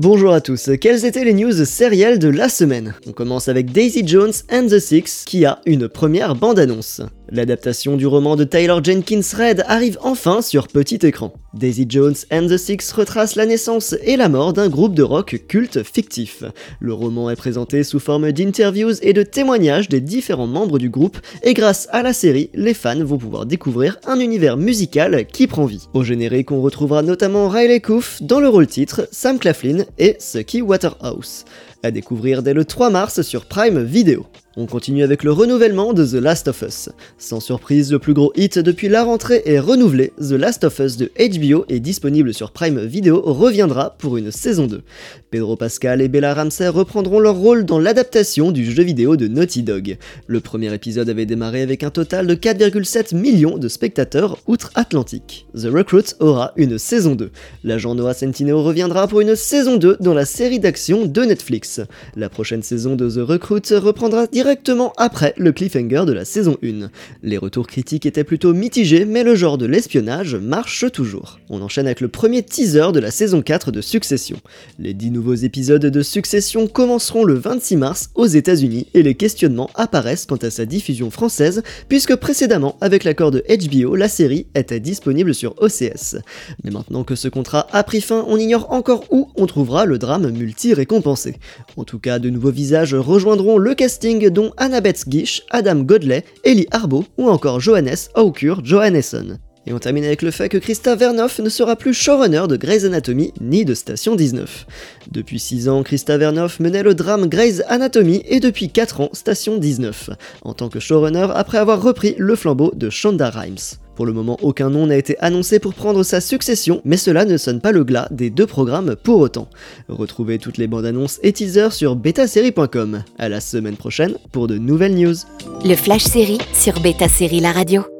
Bonjour à tous, quelles étaient les news sérielles de la semaine? On commence avec Daisy Jones and the Six qui a une première bande-annonce. L'adaptation du roman de Taylor Jenkins Reid arrive enfin sur petit écran. Daisy Jones and the Six retrace la naissance et la mort d'un groupe de rock culte fictif. Le roman est présenté sous forme d'interviews et de témoignages des différents membres du groupe et grâce à la série, les fans vont pouvoir découvrir un univers musical qui prend vie. Au générique, on retrouvera notamment Riley Coof dans le rôle titre, Sam Claflin et Sucky Waterhouse. À découvrir dès le 3 mars sur Prime Video. On continue avec le renouvellement de The Last of Us. Sans surprise, le plus gros hit depuis la rentrée est renouvelé. The Last of Us de HBO est disponible sur Prime Video reviendra pour une saison 2. Pedro Pascal et Bella Ramsey reprendront leur rôle dans l'adaptation du jeu vidéo de Naughty Dog. Le premier épisode avait démarré avec un total de 4,7 millions de spectateurs outre-Atlantique. The Recruit aura une saison 2. L'agent Noah Centineo reviendra pour une saison 2 dans la série d'action de Netflix. La prochaine saison de The Recruit reprendra directement directement après le cliffhanger de la saison 1. Les retours critiques étaient plutôt mitigés, mais le genre de l'espionnage marche toujours. On enchaîne avec le premier teaser de la saison 4 de Succession. Les 10 nouveaux épisodes de Succession commenceront le 26 mars aux États-Unis et les questionnements apparaissent quant à sa diffusion française, puisque précédemment, avec l'accord de HBO, la série était disponible sur OCS. Mais maintenant que ce contrat a pris fin, on ignore encore où on trouvera le drame multi-récompensé. En tout cas, de nouveaux visages rejoindront le casting dont Annabeth Gish, Adam Godley, Ellie Arbo ou encore Johannes Aukur Johannesson. Et on termine avec le fait que Christa Vernoff ne sera plus showrunner de Grey's Anatomy ni de Station 19. Depuis 6 ans, Christa Vernoff menait le drame Grey's Anatomy et depuis 4 ans Station 19, en tant que showrunner après avoir repris le flambeau de Shonda Rhimes. Pour le moment, aucun nom n'a été annoncé pour prendre sa succession, mais cela ne sonne pas le glas des deux programmes pour autant. Retrouvez toutes les bandes annonces et teasers sur betasérie.com. À la semaine prochaine pour de nouvelles news. Le Flash Série sur Beta Série La Radio.